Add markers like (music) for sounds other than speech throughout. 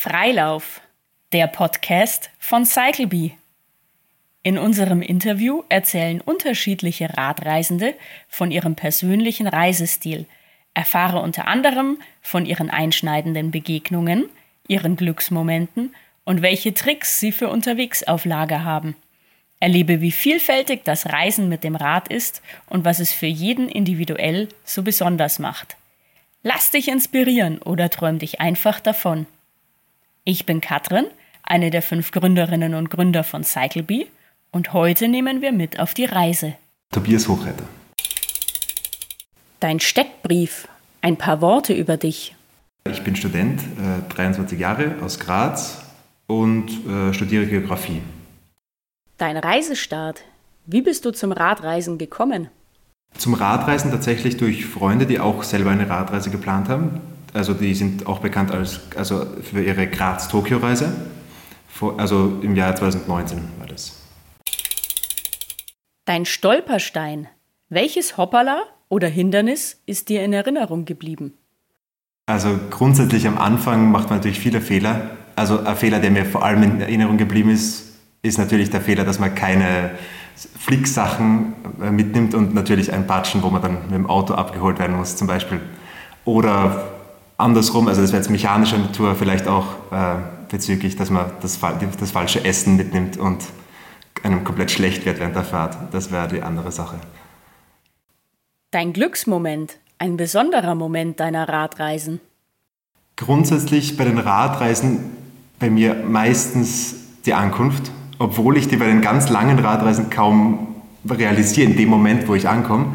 Freilauf, der Podcast von CycleBee. In unserem Interview erzählen unterschiedliche Radreisende von ihrem persönlichen Reisestil, erfahre unter anderem von ihren einschneidenden Begegnungen, ihren Glücksmomenten und welche Tricks sie für unterwegs auf Lager haben. Erlebe, wie vielfältig das Reisen mit dem Rad ist und was es für jeden individuell so besonders macht. Lass dich inspirieren oder träum dich einfach davon. Ich bin Katrin, eine der fünf Gründerinnen und Gründer von CycleBee und heute nehmen wir mit auf die Reise. Tobias Hochreiter. Dein Steckbrief, ein paar Worte über dich. Ich bin Student, äh, 23 Jahre, aus Graz und äh, studiere Geografie. Dein Reisestart, wie bist du zum Radreisen gekommen? Zum Radreisen tatsächlich durch Freunde, die auch selber eine Radreise geplant haben also die sind auch bekannt als, also für ihre Graz-Tokio-Reise. Also im Jahr 2019 war das. Dein Stolperstein. Welches Hoppala oder Hindernis ist dir in Erinnerung geblieben? Also grundsätzlich am Anfang macht man natürlich viele Fehler. Also ein Fehler, der mir vor allem in Erinnerung geblieben ist, ist natürlich der Fehler, dass man keine Flicksachen äh, mitnimmt und natürlich ein Batschen, wo man dann mit dem Auto abgeholt werden muss zum Beispiel. Oder andersrum, also das wäre jetzt mechanischer Natur, vielleicht auch äh, bezüglich, dass man das, das, falsche Essen mitnimmt und einem komplett schlecht wird während der Fahrt. Das wäre die andere Sache. Dein Glücksmoment, ein besonderer Moment deiner Radreisen? Grundsätzlich bei den Radreisen bei mir meistens die Ankunft, obwohl ich die bei den ganz langen Radreisen kaum realisiere in dem Moment, wo ich ankomme.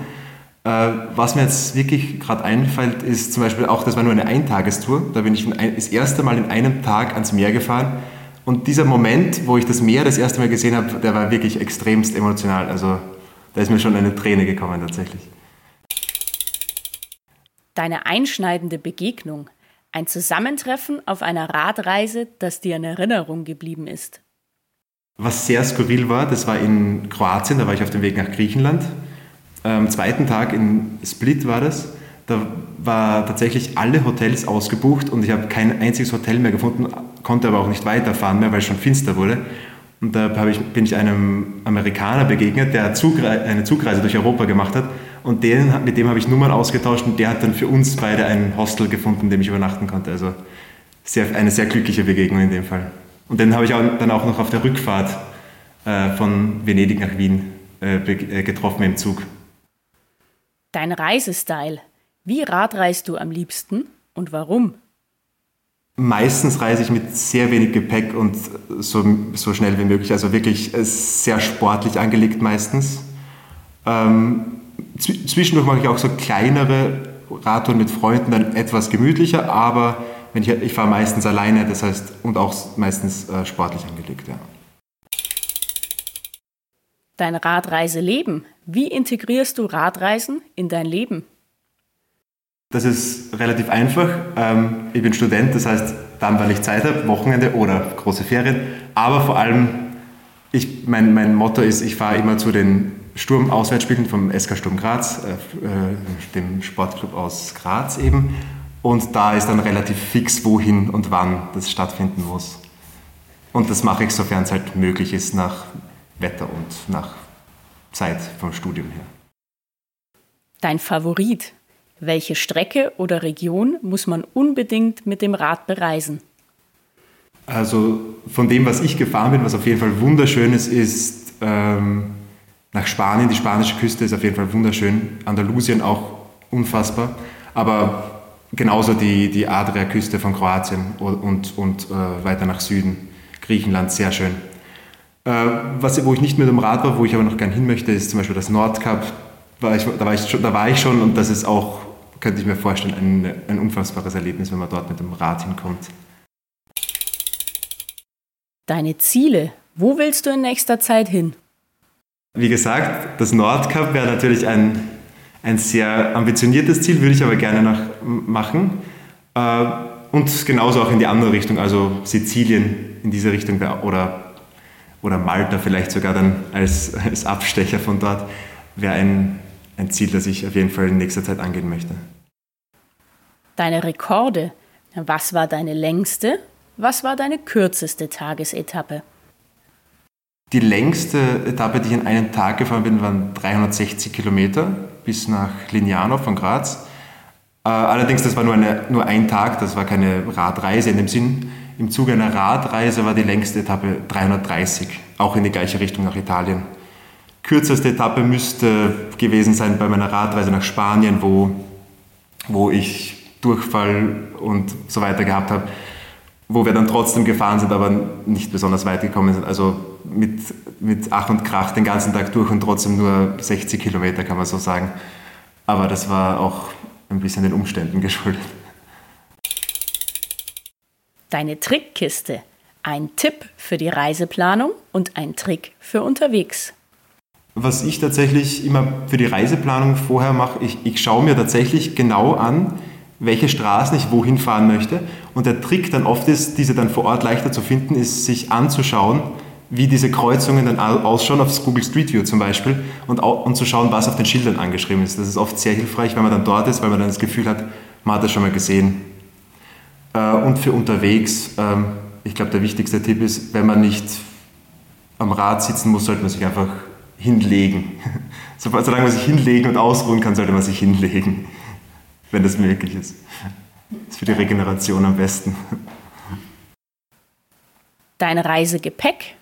Äh, was mir jetzt wirklich gerade einfällt, ist zum Beispiel auch, das war nur eine Eintagestour. Da bin ich das erste Mal in einem Tag ans Meer gefahren. Und dieser Moment, wo ich das Meer das erste Mal gesehen habe, der war wirklich extremst emotional. Also da ist mir schon eine Träne gekommen tatsächlich. Deine einschneidende Begegnung. Ein Zusammentreffen auf einer Radreise, das dir in Erinnerung geblieben ist. Was sehr skurril war, das war in Kroatien, da war ich auf dem Weg nach Griechenland am zweiten Tag in Split war das. Da war tatsächlich alle Hotels ausgebucht und ich habe kein einziges Hotel mehr gefunden, konnte aber auch nicht weiterfahren mehr, weil es schon finster wurde. Und da ich, bin ich einem Amerikaner begegnet, der eine Zugreise durch Europa gemacht hat. Und den, mit dem habe ich Nummern ausgetauscht und der hat dann für uns beide ein Hostel gefunden, in dem ich übernachten konnte. Also sehr, eine sehr glückliche Begegnung in dem Fall. Und den habe ich auch, dann auch noch auf der Rückfahrt äh, von Venedig nach Wien äh, äh getroffen im Zug. Dein Reisestyle. Wie radreist du am liebsten und warum? Meistens reise ich mit sehr wenig Gepäck und so, so schnell wie möglich. Also wirklich äh, sehr sportlich angelegt meistens. Ähm, zwischendurch mache ich auch so kleinere Radtouren mit Freunden, dann etwas gemütlicher, aber wenn ich, ich fahre meistens alleine, das heißt, und auch meistens äh, sportlich angelegt, ja. Dein Radreiseleben. Wie integrierst du Radreisen in dein Leben? Das ist relativ einfach. Ähm, ich bin Student, das heißt, dann, wenn ich Zeit habe, Wochenende oder große Ferien. Aber vor allem, ich, mein, mein Motto ist, ich fahre immer zu den Sturm-Auswärtsspielen vom SK Sturm Graz, äh, äh, dem Sportclub aus Graz eben. Und da ist dann relativ fix, wohin und wann das stattfinden muss. Und das mache ich, sofern es halt möglich ist, nach Wetter und nach Zeit vom Studium her. Dein Favorit? Welche Strecke oder Region muss man unbedingt mit dem Rad bereisen? Also von dem, was ich gefahren bin, was auf jeden Fall wunderschön ist, ist ähm, nach Spanien. Die spanische Küste ist auf jeden Fall wunderschön. Andalusien auch unfassbar. Aber genauso die, die Adria-Küste von Kroatien und, und äh, weiter nach Süden. Griechenland, sehr schön. Äh, was, wo ich nicht mit dem Rad war, wo ich aber noch gern hin möchte, ist zum Beispiel das Nordkap. War ich, da, war ich schon, da war ich schon und das ist auch, könnte ich mir vorstellen, ein, ein unfassbares Erlebnis, wenn man dort mit dem Rad hinkommt. Deine Ziele, wo willst du in nächster Zeit hin? Wie gesagt, das Nordkap wäre natürlich ein, ein sehr ambitioniertes Ziel, würde ich aber gerne noch machen. Äh, und genauso auch in die andere Richtung, also Sizilien in diese Richtung oder oder Malta vielleicht sogar dann als, als Abstecher von dort, wäre ein, ein Ziel, das ich auf jeden Fall in nächster Zeit angehen möchte. Deine Rekorde. Was war deine längste Was war deine kürzeste Tagesetappe? Die längste Etappe, die ich in einem Tag gefahren bin, waren 360 Kilometer bis nach Lignano von Graz. Äh, allerdings, das war nur, eine, nur ein Tag, das war keine Radreise in dem Sinn. Im Zuge einer Radreise war die längste Etappe 330, auch in die gleiche Richtung nach Italien. Kürzeste Etappe müsste gewesen sein bei meiner Radreise nach Spanien, wo, wo ich Durchfall und so weiter gehabt habe, wo wir dann trotzdem gefahren sind, aber nicht besonders weit gekommen sind. Also mit, mit Ach und Krach den ganzen Tag durch und trotzdem nur 60 Kilometer, kann man so sagen. Aber das war auch ein bisschen den Umständen geschuldet. Deine Trickkiste. Ein Tipp für die Reiseplanung und ein Trick für unterwegs. Was ich tatsächlich immer für die Reiseplanung vorher mache, ich, ich schaue mir tatsächlich genau an, welche Straßen ich wohin fahren möchte. Und der Trick dann oft ist, diese dann vor Ort leichter zu finden, ist, sich anzuschauen, wie diese Kreuzungen dann ausschauen, auf Google Street View zum Beispiel, und, und zu schauen, was auf den Schildern angeschrieben ist. Das ist oft sehr hilfreich, wenn man dann dort ist, weil man dann das Gefühl hat, man hat das schon mal gesehen. Äh, und für unterwegs, ähm, ich glaube, der wichtigste Tipp ist, wenn man nicht am Rad sitzen muss, sollte man sich einfach hinlegen. (laughs) Solange man sich hinlegen und ausruhen kann, sollte man sich hinlegen (laughs) wenn das möglich ist. Das ist für die Regeneration am besten. Dein Reisegepäck.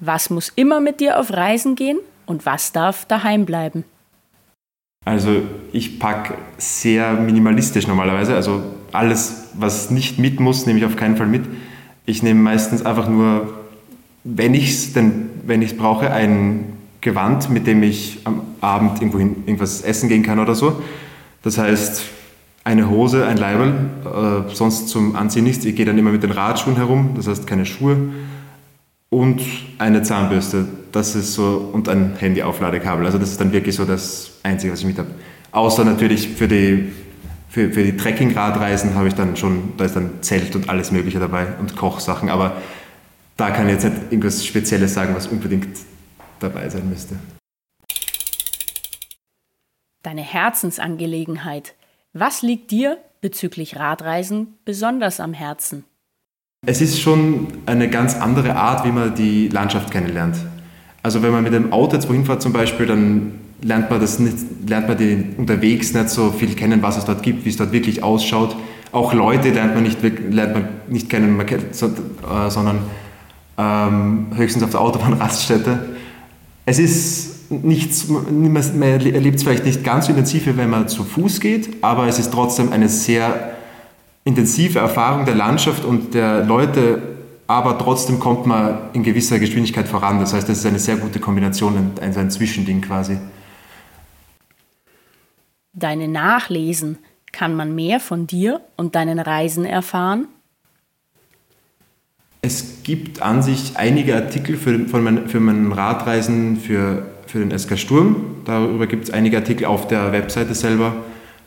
Was muss immer mit dir auf Reisen gehen und was darf daheim bleiben? Also ich packe sehr minimalistisch normalerweise. Also alles, was nicht mit muss, nehme ich auf keinen Fall mit. Ich nehme meistens einfach nur, wenn ich es wenn ich brauche, ein Gewand, mit dem ich am Abend irgendwo irgendwas essen gehen kann oder so. Das heißt, eine Hose, ein Leiberl, äh, sonst zum Anziehen nichts. Ich gehe dann immer mit den Radschuhen herum, das heißt keine Schuhe und eine Zahnbürste. Das ist so und ein Handy-Aufladekabel. Also das ist dann wirklich so das Einzige, was ich mit habe. Außer natürlich für die für, für die Trekking-Radreisen habe ich dann schon, da ist dann Zelt und alles Mögliche dabei und Kochsachen, aber da kann ich jetzt nicht irgendwas Spezielles sagen, was unbedingt dabei sein müsste. Deine Herzensangelegenheit. Was liegt dir bezüglich Radreisen besonders am Herzen? Es ist schon eine ganz andere Art, wie man die Landschaft kennenlernt. Also wenn man mit dem Auto jetzt wohin fährt zum Beispiel, dann lernt man, das nicht, lernt man die unterwegs nicht so viel kennen, was es dort gibt, wie es dort wirklich ausschaut. Auch Leute lernt man nicht, lernt man nicht kennen, äh, sondern ähm, höchstens auf der Autobahnraststätte. (laughs) Es ist nichts, man erlebt es vielleicht nicht ganz so intensiv, wenn man zu Fuß geht, aber es ist trotzdem eine sehr intensive Erfahrung der Landschaft und der Leute, aber trotzdem kommt man in gewisser Geschwindigkeit voran. Das heißt, das ist eine sehr gute Kombination, ein, ein Zwischending quasi. Deine Nachlesen, kann man mehr von dir und deinen Reisen erfahren? Es gibt an sich einige Artikel für, von mein, für meinen Radreisen, für für den SK Sturm. Darüber gibt es einige Artikel auf der Webseite selber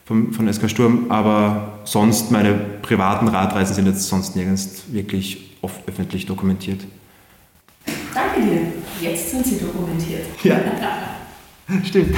vom, von SK Sturm, aber sonst meine privaten Radreisen sind jetzt sonst nirgends wirklich oft öffentlich dokumentiert. Danke dir. Jetzt sind sie dokumentiert. Ja, (laughs) stimmt.